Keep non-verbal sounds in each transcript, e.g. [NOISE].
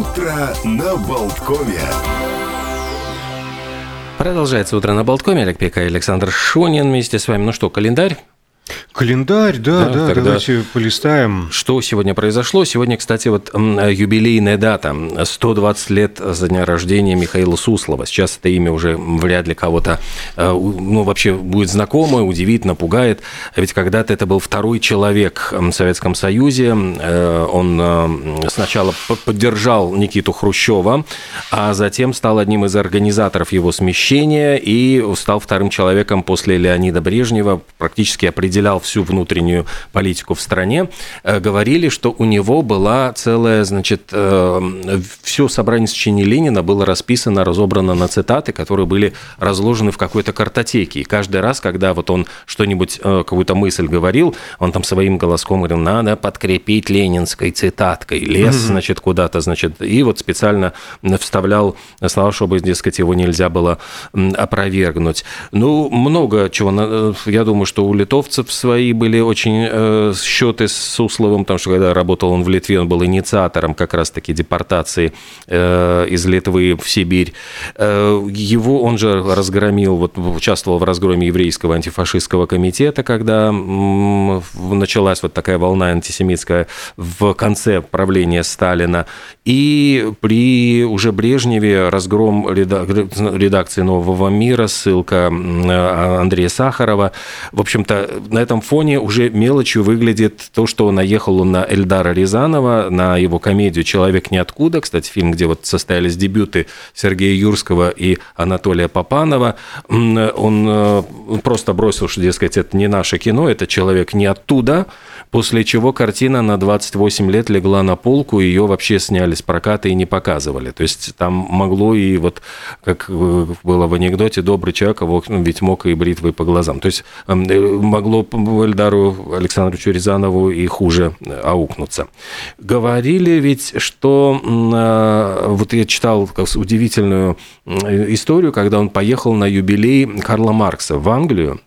Утро на Болткове. Продолжается утро на Болткоме. Олег Пека и Александр Шонин вместе с вами. Ну что, календарь? Календарь, да, да, тогда давайте полистаем. Что сегодня произошло? Сегодня, кстати, вот юбилейная дата. 120 лет за дня рождения Михаила Суслова. Сейчас это имя уже вряд ли кого-то, э, ну, вообще будет знакомо, удивит, напугает. Ведь когда-то это был второй человек в Советском Союзе. Э, он э, сначала поддержал Никиту Хрущева, а затем стал одним из организаторов его смещения и стал вторым человеком после Леонида Брежнева, практически определял всю внутреннюю политику в стране, э, говорили, что у него была целая, значит, э, все собрание сочинений Ленина было расписано, разобрано на цитаты, которые были разложены в какой-то картотеке. И каждый раз, когда вот он что-нибудь, э, какую-то мысль говорил, он там своим голоском говорил, надо подкрепить ленинской цитаткой, лес, значит, куда-то, значит, и вот специально вставлял слова, чтобы, дескать, его нельзя было опровергнуть. Ну, много чего, я думаю, что у литовцев свои были очень э, счеты с Сусловым, потому что когда работал он в Литве, он был инициатором как раз-таки депортации э, из Литвы в Сибирь. Э, его он же разгромил, вот участвовал в разгроме еврейского антифашистского комитета, когда м, началась вот такая волна антисемитская в конце правления Сталина. И при уже Брежневе разгром редакции «Нового мира», ссылка Андрея Сахарова. В общем-то, на этом фоне уже мелочью выглядит то, что наехал он на Эльдара Рязанова, на его комедию «Человек ниоткуда». Кстати, фильм, где вот состоялись дебюты Сергея Юрского и Анатолия Попанова. Он э, просто бросил, что, дескать, это не наше кино, это «Человек не оттуда», после чего картина на 28 лет легла на полку, ее вообще сняли с проката и не показывали. То есть там могло и вот, как э, было в анекдоте, добрый человек, а ведь мог и бритвой по глазам. То есть э, могло Эльдару Александровичу Рязанову и хуже аукнуться. Говорили ведь, что вот я читал удивительную историю, когда он поехал на юбилей Карла Маркса в Англию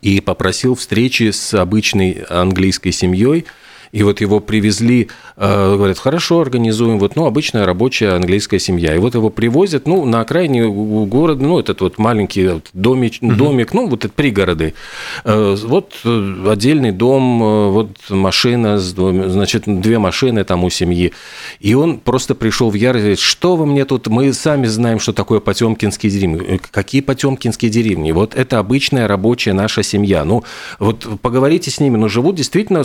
и попросил встречи с обычной английской семьей, и вот его привезли, э, говорят, хорошо, организуем, вот, ну, обычная рабочая английская семья. И вот его привозят, ну, на окраине города, ну, этот вот маленький домик, угу. домик ну, вот это пригороды. Э, вот э, отдельный дом, вот машина, значит, две машины там у семьи. И он просто пришел в ярость, что вы мне тут, мы сами знаем, что такое Потемкинские деревни. Какие Потемкинские деревни? Вот это обычная рабочая наша семья. Ну, вот поговорите с ними, но живут действительно,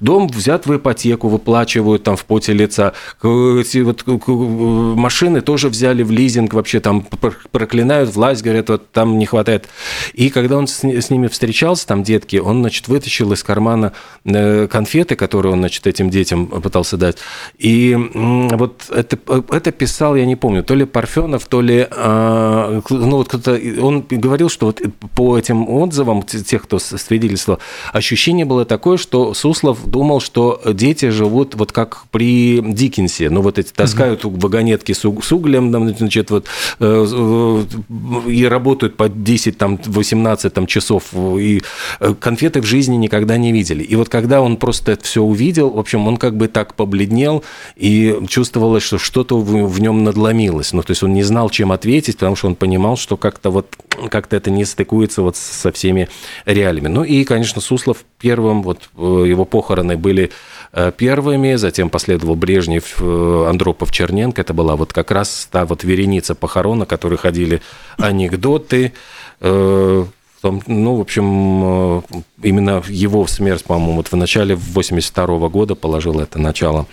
дом дом взят в ипотеку, выплачивают там в поте лица. Эти вот машины тоже взяли в лизинг, вообще там проклинают власть, говорят, вот там не хватает. И когда он с, с ними встречался, там детки, он, значит, вытащил из кармана э, конфеты, которые он, значит, этим детям пытался дать. И вот это, это писал, я не помню, то ли Парфенов, то ли, а, ну вот кто-то, он говорил, что вот по этим отзывам тех, кто свидетельствовал, ощущение было такое, что Суслов думал, думал, что дети живут вот как при Диккенсе. Ну, вот эти таскают угу. вагонетки с, с углем, там, значит, вот, э, э, и работают по 10, там, 18 там, часов, и э, конфеты в жизни никогда не видели. И вот когда он просто это все увидел, в общем, он как бы так побледнел, и чувствовалось, что что-то в, в нем надломилось. Ну, то есть он не знал, чем ответить, потому что он понимал, что как-то вот как-то это не стыкуется вот со всеми реалиями. Ну и, конечно, Суслов первым, вот его похороны были э, первыми, затем последовал Брежнев, э, Андропов, Черненко. Это была вот как раз та вот вереница похорон, на которой ходили анекдоты. Э, ну, в общем, именно его смерть, по-моему, вот в начале 82 года положила это начало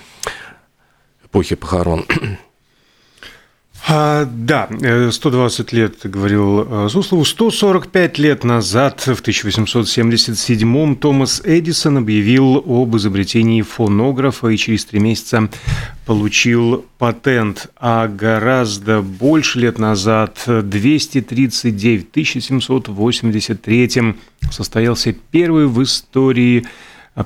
эпохи похорон. А, да, 120 э, лет, говорил э, Суслову. 145 лет назад, в 1877-м, Томас Эдисон объявил об изобретении фонографа и через три месяца получил патент. А гораздо больше лет назад, 239, в 1783 состоялся первый в истории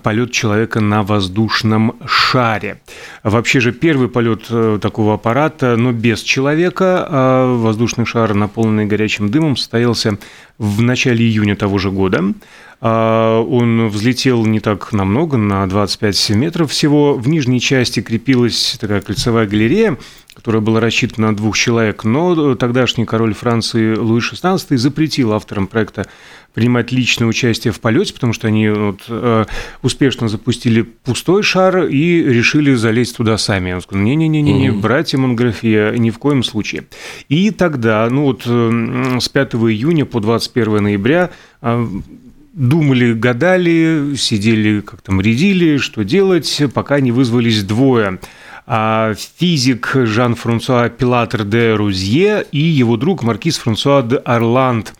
полет человека на воздушном шаре. Вообще же первый полет э, такого аппарата, но без человека, а воздушный шар, наполненный горячим дымом, состоялся в начале июня того же года. А, он взлетел не так намного, на 25 метров всего. В нижней части крепилась такая кольцевая галерея, которая была рассчитана на двух человек, но тогдашний король Франции Луи XVI запретил авторам проекта принимать личное участие в полете, потому что они вот, э, успешно запустили пустой шар и решили залезть туда сами. Он сказал, не-не-не, не, mm-hmm. братья Монграфия, ни в коем случае. И тогда, ну вот э, с 5 июня по 21 ноября э, думали, гадали, сидели, как там, рядили, что делать, пока не вызвались двое а физик Жан-Франсуа Пилатер де Рузье и его друг маркиз Франсуа де Орланд.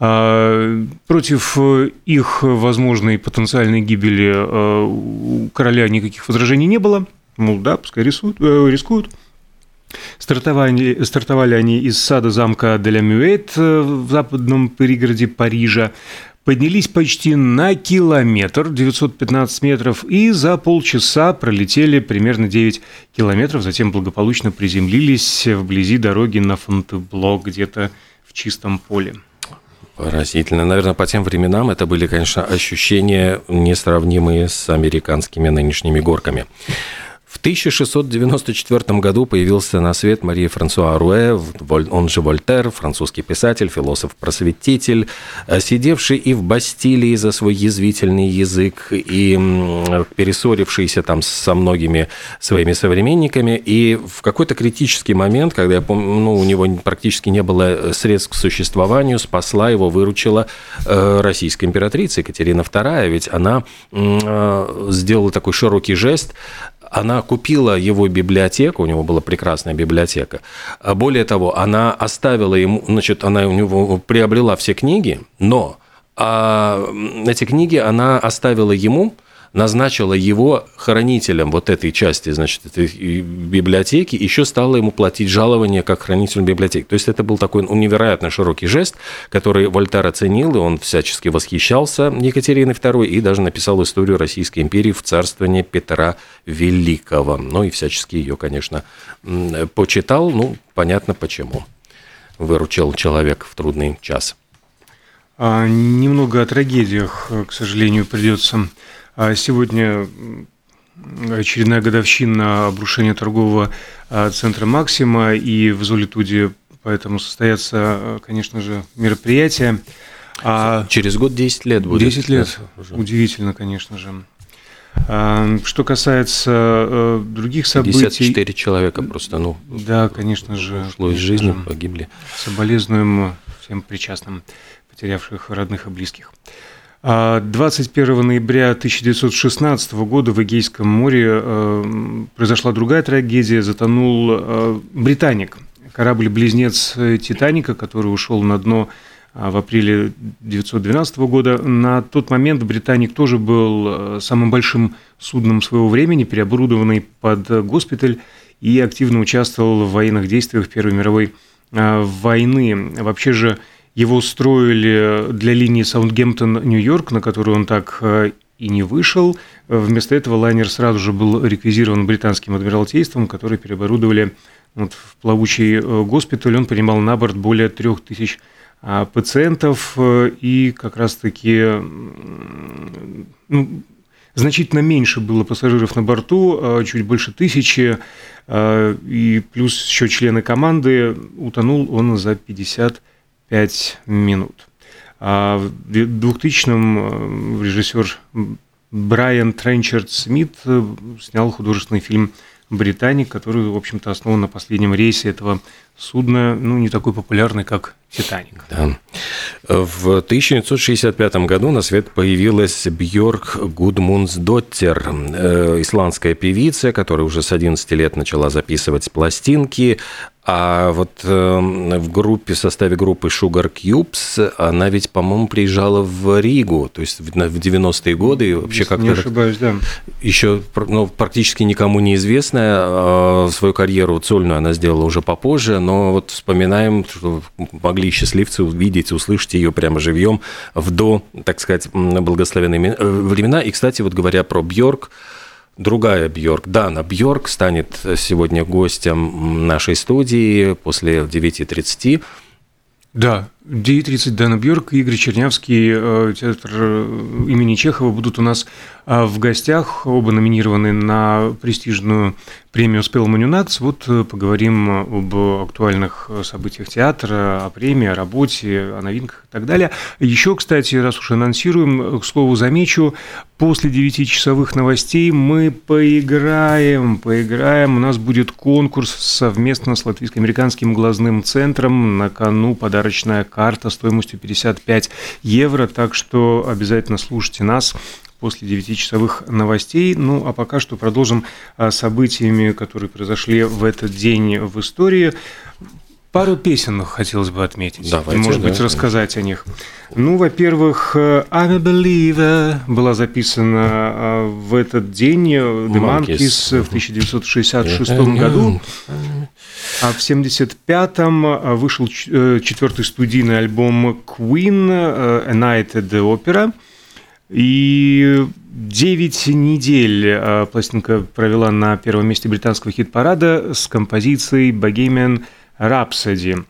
А, против их возможной потенциальной гибели а, у короля никаких возражений не было. Мол, да, пускай рисуют, э, рискуют. Стартовали, стартовали они из сада замка Деля Мюэт э, в западном пригороде Парижа поднялись почти на километр, 915 метров, и за полчаса пролетели примерно 9 километров, затем благополучно приземлились вблизи дороги на Фонтебло, где-то в чистом поле. Поразительно. Наверное, по тем временам это были, конечно, ощущения несравнимые с американскими нынешними горками. В 1694 году появился на свет Мария Франсуа Руэ, он же Вольтер, французский писатель, философ-просветитель, э, сидевший и в Бастилии за свой язвительный язык, и перессорившийся там со многими своими современниками. И в какой-то критический момент, когда я помню, ну, у него практически не было средств к существованию, спасла его, выручила э, российская императрица Екатерина II, ведь она э, сделала такой широкий жест, она купила его библиотеку, у него была прекрасная библиотека. А более того, она оставила ему, значит, она у него приобрела все книги, но а эти книги она оставила ему, назначила его хранителем вот этой части, значит, этой библиотеки, еще стала ему платить жалование как хранителю библиотеки. То есть это был такой невероятно широкий жест, который Вольтер оценил, и он всячески восхищался Екатериной II и даже написал историю Российской империи в царствовании Петра Великого. Ну и всячески ее, конечно, почитал, ну, понятно почему. Выручил человек в трудный час. А, немного о трагедиях, к сожалению, придется сегодня очередная годовщина обрушения торгового а, центра «Максима», и в Золитуде поэтому состоятся, а, конечно же, мероприятия. А Через год 10 лет будет. 10 лет. Уже. Удивительно, конечно же. Что касается других событий... 54 человека просто, ну... Да, конечно же. Ушло из жизни, погибли. Соболезнуем всем причастным, потерявших родных и близких. 21 а ноября 1916 года в Эгейском море э, произошла другая трагедия. Затонул э, «Британик», корабль-близнец «Титаника», который ушел на дно а, в апреле 1912 года. На тот момент «Британик» тоже был э, самым большим судном своего времени, переоборудованный под госпиталь и активно участвовал в военных действиях Первой мировой войны. Вообще же его строили для линии Саундгемптон-Нью-Йорк, на которую он так э, и не вышел. Вместо этого лайнер сразу же был реквизирован британским адмиралтейством, которые переоборудовали вот, в плавучий э, госпиталь. Он принимал на борт более трех тысяч а, пациентов, э, и как раз-таки ну, значительно меньше было пассажиров на борту, чуть больше тысячи, и плюс еще члены команды. Утонул он за 50 5 минут. А в 2000-м э, режиссер Брайан Тренчард Смит э, снял художественный фильм «Британик», который, в общем-то, основан на последнем рейсе этого судна, ну, не такой популярный, как «Титаник». Да. В 1965 году на свет появилась Бьорк Гудмунсдоттер, э, исландская певица, которая уже с 11 лет начала записывать пластинки. А вот э, в группе, в составе группы Sugar Cubes, она ведь, по-моему, приезжала в Ригу, то есть в 90-е годы. Вообще как-то не ошибаюсь, да. Еще ну, практически никому неизвестная. Э, свою карьеру сольную она сделала уже попозже, но вот вспоминаем, что могли счастливцы увидеть, услышать ее прямо живьем в до, так сказать, благословенные э, времена. И, кстати, вот говоря про Бьорк, другая Бьорк. Дана Бьорк станет сегодня гостем нашей студии после 9.30. Да, 9.30 Дана Бьорк и Игорь Чернявский, э, театр э, имени Чехова будут у нас э, в гостях. Оба номинированы на престижную премию Spellman Nuts. Вот поговорим об актуальных событиях театра, о премии, о работе, о новинках и так далее. Еще, кстати, раз уж анонсируем, к слову замечу, после 9-часовых новостей мы поиграем, поиграем. У нас будет конкурс совместно с Латвийско-американским глазным центром. На кону подарочная карта стоимостью 55 евро, так что обязательно слушайте нас после 9-часовых новостей. Ну, а пока что продолжим а, событиями, которые произошли в этот день в истории. Пару песен хотелось бы отметить. Давайте, Может быть, да. рассказать о них. Ну, во-первых, I'm a Believer была записана а, в этот день The Monkeys. В 1966 году. А в 75-м вышел э, четвертый студийный альбом Queen э, A Night at the Opera. И 9 недель э, пластинка провела на первом месте британского хит-парада с композицией Bohemian Rhapsody.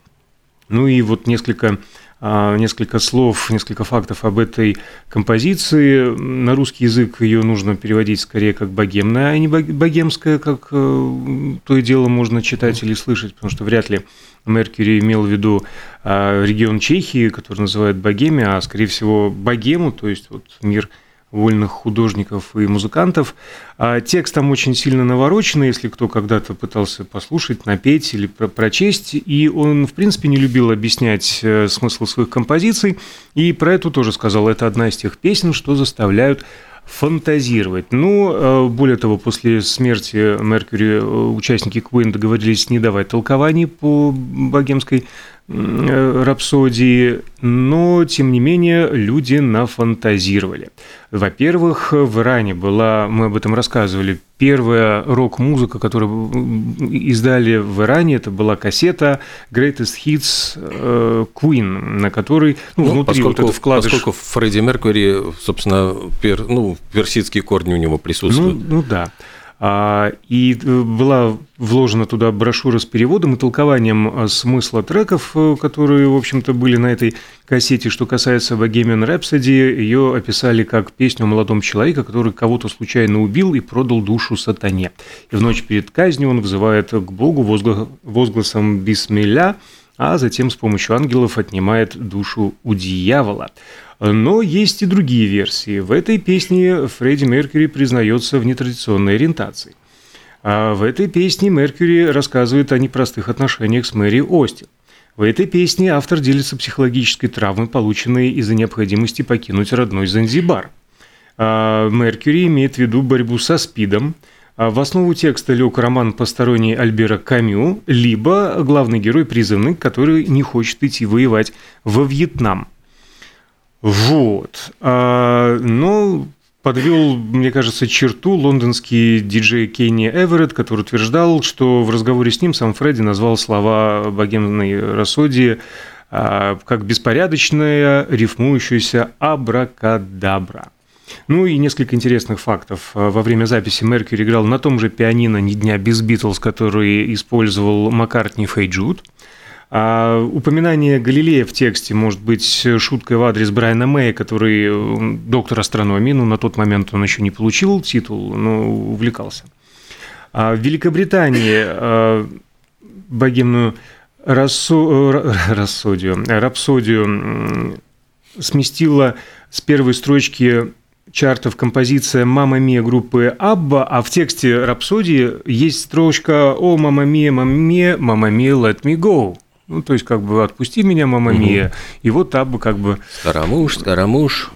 Ну и вот несколько, а, несколько слов, несколько фактов об этой композиции. На русский язык ее нужно переводить скорее как богемная, а не бог- богемская, как э, то и дело можно читать или слышать, потому что вряд ли Меркьюри имел в виду а, регион Чехии, который называют Богемия, а скорее всего Богему, то есть вот мир вольных художников и музыкантов. А текст там очень сильно навороченный, если кто когда-то пытался послушать, напеть или про- прочесть. И он, в принципе, не любил объяснять э, смысл своих композиций. И про эту тоже сказал, это одна из тех песен, что заставляют фантазировать. Ну, э, более того, после смерти Меркьюри э, участники Queen договорились не давать толкований по богемской рапсодии, но, тем не менее, люди нафантазировали. Во-первых, в Иране была, мы об этом рассказывали, первая рок-музыка, которую издали в Иране, это была кассета Greatest Hits э, Queen, на которой ну, Ну, внутри вот поскольку, это вкладыш... поскольку Фредди Меркьюри, собственно, пер, ну, персидские корни у него присутствуют. Ну, ну да. А, И э, была вложена туда брошюра с переводом и толкованием э, смысла треков, э, которые, в общем-то, были на этой кассете. Что касается Bohemian Rhapsody, ее описали как песню о молодом человеке, который кого-то случайно убил и продал душу сатане. И в ночь перед казнью он взывает к Богу возгла- возгласом «Бисмилля», а затем с помощью ангелов отнимает душу у дьявола. Но есть и другие версии. В этой песне Фредди Меркьюри признается в нетрадиционной ориентации. А в этой песне Меркьюри рассказывает о непростых отношениях с Мэри Остин. В этой песне автор делится психологической травмой, полученной из-за необходимости покинуть родной Занзибар. А Меркьюри имеет в виду борьбу со СПИДом. А В основу текста лег роман посторонний Альбера Камю, либо главный герой призывный, который не хочет идти воевать во Вьетнам. Вот. А, но подвел, мне кажется, черту лондонский диджей Кенни Эверетт, который утверждал, что в разговоре с ним сам Фредди назвал слова богемной рассоди а, как беспорядочная, рифмующаяся абракадабра. Ну и несколько интересных фактов. Во время записи Меркьюри играл на том же пианино «Ни дня без Битлз», который использовал Маккартни Фей Джуд. А упоминание Галилея в тексте может быть шуткой в адрес Брайана Мэя, который э, доктор астрономии, но на тот момент он еще не получил титул, но увлекался. А в Великобритании э, богемную рассо- э, [LAUGHS] рассодию, рапсодию сместила с первой строчки чартов композиция «Мама Мия» группы Абба, а в тексте «Рапсодии» есть строчка «О, мама Мия, мама Мия, мама Мия, let me go». Ну, то есть, как бы, отпусти меня, мама Мия. И вот Абба как бы... Скоромуш, Скоромуш.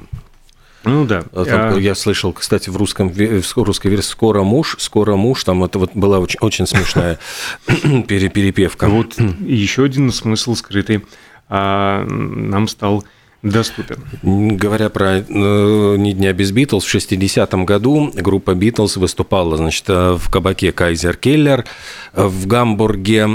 Ну да. А там, А, Я слышал, кстати, в, русском, в русской версии «Скоро муж», «Скоро муж», там это вот была очень, очень смешная [COUGHS] пере- перепевка. Вот еще один смысл скрытый а, нам стал доступен. Говоря про э, «Ни дня без Битлз», в 60-м году группа Битлз выступала значит, э, в кабаке «Кайзер Келлер» в Гамбурге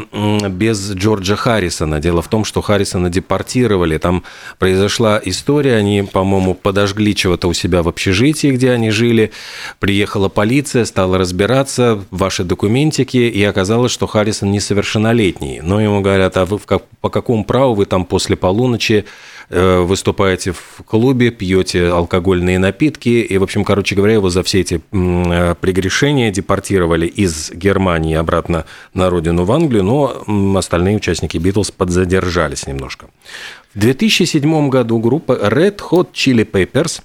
без Джорджа Харрисона. Дело в том, что Харрисона депортировали. Там произошла история, они, по-моему, подожгли чего-то у себя в общежитии, где они жили. Приехала полиция, стала разбираться, ваши документики, и оказалось, что Харрисон несовершеннолетний. Но ему говорят, а вы по какому праву вы там после полуночи выступаете в клубе, пьете алкогольные напитки, и, в общем, короче говоря, его за все эти э, прегрешения депортировали из Германии обратно на родину в Англию, но остальные участники Битлз подзадержались немножко. В 2007 году группа Red Hot Chili Peppers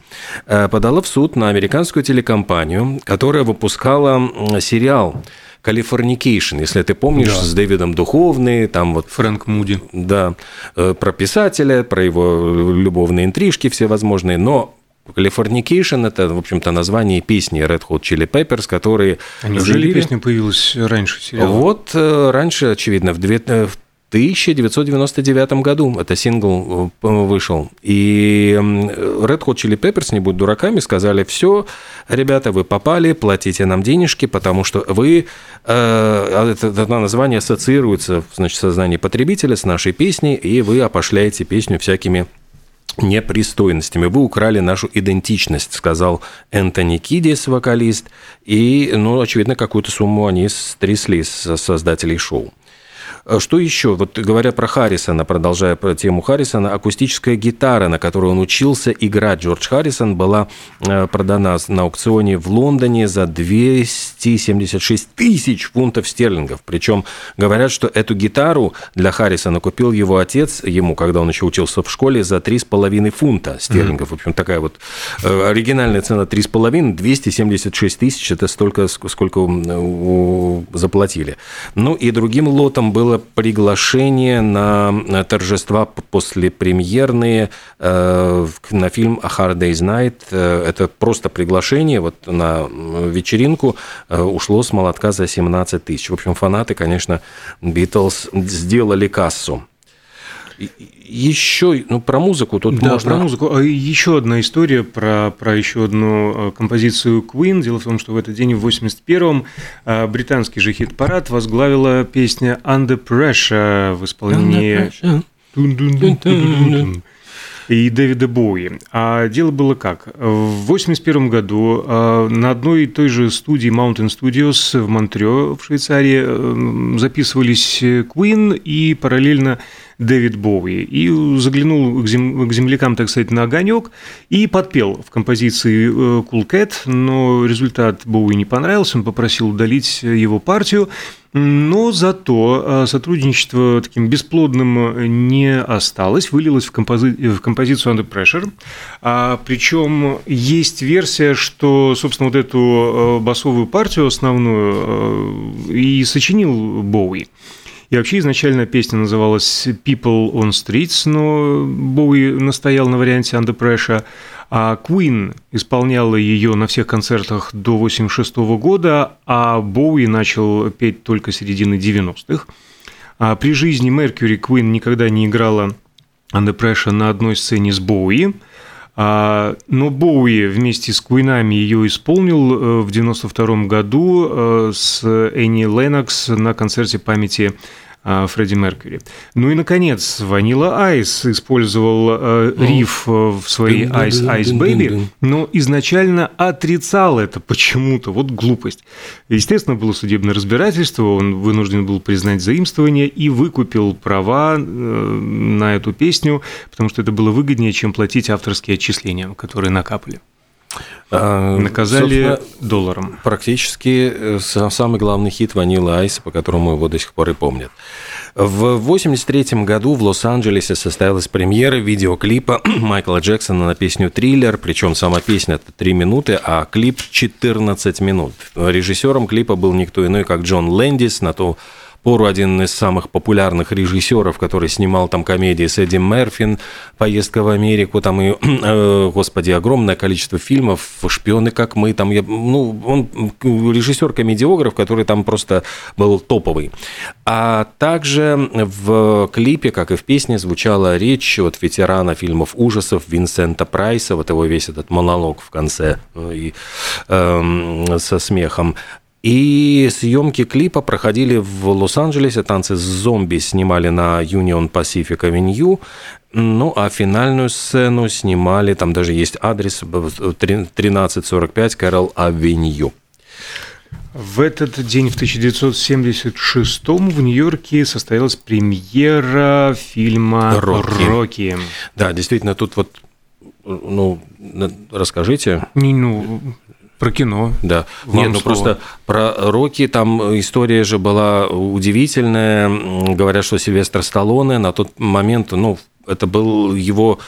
э, подала в суд на американскую телекомпанию, которая выпускала сериал Californication, если ты помнишь, да. с Дэвидом Духовны, там вот... Хэнк Муди. Да, э, про писателя, про его любовные интрижки всевозможные, но Californication – это, в общем-то, название песни Red Hot Chili Peppers, которые... А неужели песня появилась раньше сериала? Вот э, раньше, очевидно, в 1999 году это сингл э, вышел. И Red Hot Chili Peppers, не будь дураками, сказали, все, ребята, вы попали, платите нам денежки, потому что вы, э, а это, это название ассоциируется значит, в сознании потребителя с нашей песней, и вы опошляете песню всякими непристойностями. Вы украли нашу идентичность, сказал Энтони Кидис, вокалист, и, ну, очевидно, какую-то сумму они стрясли с создателей шоу. Э, что еще? Вот говоря про Харрисона, продолжая про тему Харрисона, акустическая гитара, на которой он учился играть, Джордж Харрисон, была э, продана на аукционе в Лондоне за 276 тысяч фунтов стерлингов. Причем говорят, что эту гитару для Харрисона купил его отец ему, когда он еще учился в школе, за 3,5 фунта стерлингов. В общем, такая вот э, оригинальная цена 3,5, 276 тысяч, это столько, сколько заплатили. Ну и другим лотом было было приглашение на торжества после премьерные э, на фильм «A Hard Day's Night». Э, это просто приглашение вот на вечеринку э, ушло с молотка за 17 тысяч. В общем, фанаты, конечно, Битлз сделали кассу. Еще, ну, про музыку тут да, можно... про музыку. А еще одна история про, про еще одну э, композицию Queen. Дело в том, что в этот день, в 81-м, э, британский же хит-парад возглавила песня Under Pressure в исполнении... и Дэвида Боуи. А дело было как? В 1981 году э, на одной и той же студии Mountain Studios в Монтрео в Швейцарии записывались Queen и параллельно Дэвид Боуи, и заглянул к, зем, к землякам, так сказать, на огонек и подпел в композиции э, Cool Cat, но результат Боуи не понравился, он попросил удалить его партию, но зато э, сотрудничество таким бесплодным не осталось, вылилось в, компози... в композицию Under Pressure. А, причем есть версия, что, собственно, вот эту э, басовую партию основную и сочинил Боуи. И вообще изначально песня называлась People on Streets, но Боуи настоял на варианте Under Pressure, а Queen исполняла ее на всех концертах до 1986 года, а Боуи начал петь только середины 90-х. А при жизни Меркьюри Queen никогда не играла Under Pressure на одной сцене с Боуи, но Боуи вместе с Куинами ее исполнил э, в 92 году э, с Энни Леннокс на концерте памяти а, Фредди Меркьюри. Ну и, наконец, Ванила Айс использовал э, риф в своей Ice Ice Baby, но изначально отрицал это почему-то, вот глупость. Естественно, было судебное разбирательство, он вынужден был признать заимствование и выкупил права на эту песню, потому что это было выгоднее, чем платить авторские отчисления, которые накапали. А, Наказали долларом. Практически э, самый главный хит «Ванила Айс», по которому его до сих пор и помнят. В 1983 году в Лос-Анджелесе состоялась премьера видеоклипа [CLEARS THROAT] Майкла Джексона на песню «Триллер», причем сама песня – это 3 минуты, а клип – 14 минут. Режиссером клипа был никто иной, как Джон Лэндис, на то пору один из самых популярных режиссеров, который снимал там комедии с Эдди Мерфин, «Поездка в Америку», там и, [CLEARS THROAT] э, господи, огромное количество фильмов, «Шпионы, как мы», там, я, ну, он режиссер-комедиограф, который там просто был топовый. А также в клипе, как и в песне, звучала речь от ветерана фильмов ужасов Винсента Прайса, вот его весь этот монолог в конце э, и, э, со смехом. И съемки клипа проходили в Лос-Анджелесе, танцы с зомби снимали на Union Pacific Avenue, ну, а финальную сцену снимали, там даже есть адрес 1345 Кэрол Авеню. В этот день, в 1976 в Нью-Йорке состоялась премьера фильма «Рокки». «Рокки». Да, действительно, тут вот, ну, расскажите. Не, ну, про кино. Да. Нет, ну просто про Рокки там история же была удивительная. Говорят, что Сильвестр Сталлоне на тот момент, ну, это был его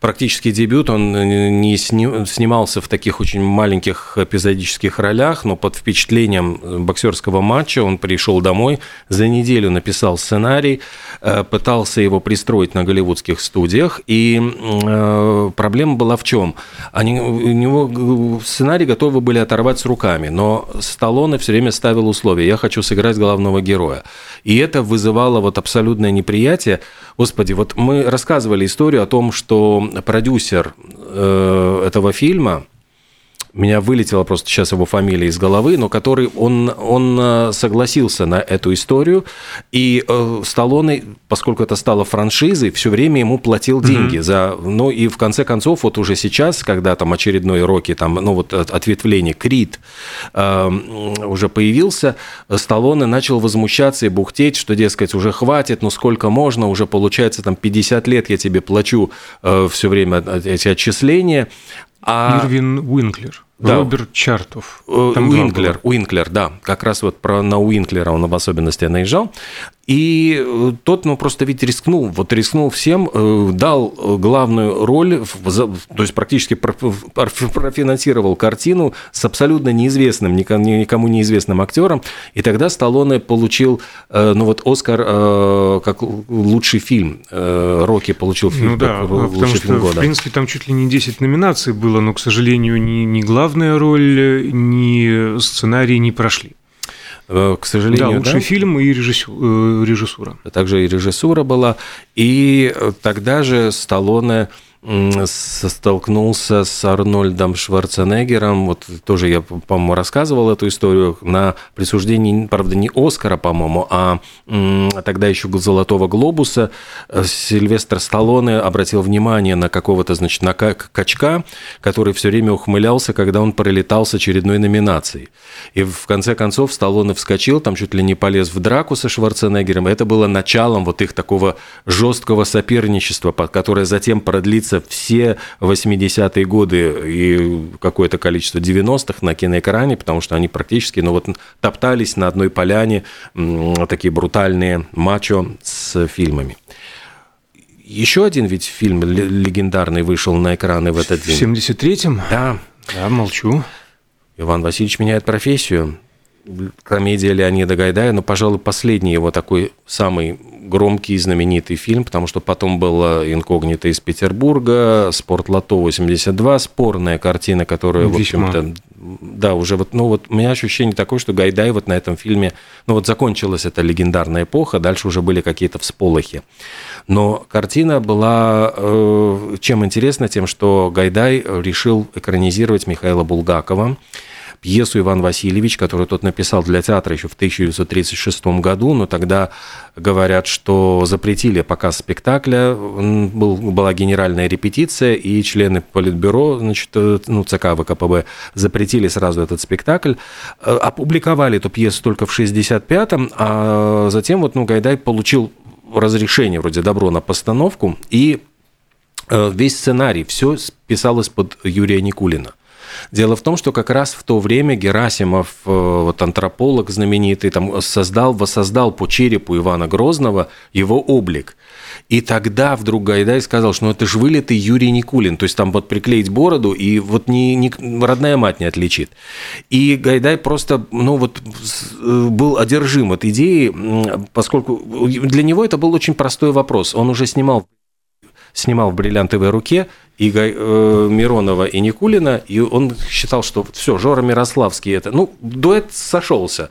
практически дебют, он не снимался в таких очень маленьких эпизодических ролях, но под впечатлением боксерского матча он пришел домой, за неделю написал сценарий, э, пытался его пристроить на голливудских студиях, и э, проблема была в чем? Они, у него сценарий готовы были оторвать с руками, но Сталлоне все время ставил условия, я хочу сыграть главного героя. И это вызывало вот абсолютное неприятие. Господи, вот мы рассказывали историю о том, что продюсер э, этого фильма, меня вылетела просто сейчас его фамилия из головы, но который он, он э, согласился на эту историю, и э, Сталлоне, поскольку это стало франшизой, все время ему платил деньги mm-hmm. за, ну и в конце концов вот уже сейчас, когда там очередной Рокки, там, ну вот ответвление Крит э, уже появился, Сталлоне начал возмущаться и бухтеть, что дескать уже хватит, ну сколько можно, уже получается там 50 лет я тебе плачу э, все время эти отчисления, а... Ирвин Уинклер. Да. Роберт Чартов. Э, Там Уинклер, Уинклер, да. Как раз вот про, на Уинклера он в особенности наезжал. И э, тот, ну, просто ведь рискнул, вот рискнул всем, э, дал главную роль, то есть практически [LAUGHS] профинансировал картину с абсолютно неизвестным, никому неизвестным актером, и тогда Сталлоне получил, ну, вот Оскар как лучший фильм, Рокки получил фильм, ну, да, потому что, фильм года. в принципе, там чуть ли не 10 номинаций было, но, к сожалению, не, не главная роль, ни сценарий не прошли. Э, к сожалению, да, лучший да? фильм и э, режиссура. Также и режиссура была. И тогда же Сталлоне столкнулся с Арнольдом Шварценеггером. Вот тоже я, по-моему, рассказывал эту историю на присуждении, правда, не Оскара, по-моему, а тогда еще Золотого Глобуса. Сильвестр Сталлоне обратил внимание на какого-то, значит, на качка, который все время ухмылялся, когда он пролетал с очередной номинацией. И в конце концов Сталлоне вскочил, там чуть ли не полез в драку со Шварценеггером. Это было началом вот их такого жесткого соперничества, которое затем продлится находиться все 80-е годы и какое-то количество 90-х на киноэкране, потому что они практически ну, вот, топтались на одной поляне, такие брутальные мачо с фильмами. Еще один ведь фильм легендарный вышел на экраны в этот день. В 73-м? Да. Да, молчу. Иван Васильевич меняет профессию комедия Леонида Гайдая, но, пожалуй, последний его такой самый громкий и знаменитый фильм, потому что потом было «Инкогнито из Петербурга», «Спорт Лото 82», спорная картина, которая, в общем-то, да, уже вот, ну вот у меня ощущение такое, что Гайдай вот на этом фильме, ну вот закончилась эта легендарная эпоха, дальше уже были какие-то всполохи. Но картина была э, чем интересна, тем, что Гайдай решил экранизировать Михаила Булгакова, пьесу «Иван Васильевич», которую тот написал для театра еще в 1936 году, но тогда говорят, что запретили показ спектакля, был, была генеральная репетиция, и члены Политбюро, значит, э, ну, ЦК ВКПБ запретили сразу этот спектакль. Э, опубликовали эту пьесу только в 65-м, а затем вот, ну, Гайдай получил разрешение, вроде добро на постановку, и э, весь сценарий, все писалось под Юрия Никулина. Дело в том, что как раз в то время Герасимов, э, вот антрополог знаменитый, там создал, воссоздал по черепу Ивана Грозного его облик. И тогда вдруг Гайдай сказал, что ну это же вылитый Юрий Никулин. То есть там вот приклеить бороду, и вот ни, ни, родная мать не отличит. И Гайдай просто, ну вот, э, был одержим от идеи, поскольку для него это был очень простой вопрос. Он уже снимал снимал в «Бриллиантовой руке» и э, Миронова и Никулина, и он считал, что все, Жора Мирославский это... Ну, дуэт сошелся.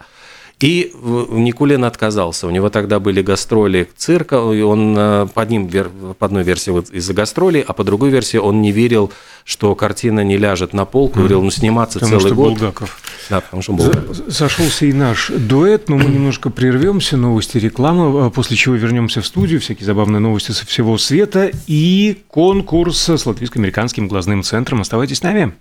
И Никулин отказался. У него тогда были гастроли цирка, и он э, по, одним, по одной версии вот из-за гастролей, а по другой версии он не верил, что картина не ляжет на полку, говорил, ну сниматься потому целый что год. Булгаков. Да, потому что Булгаков. Сошелся и наш дуэт, но мы [CLEARS THROAT] немножко прервемся, новости, реклама, а после чего вернемся в студию, всякие забавные новости со всего света и конкурс с латвийско-американским глазным центром. Оставайтесь с нами.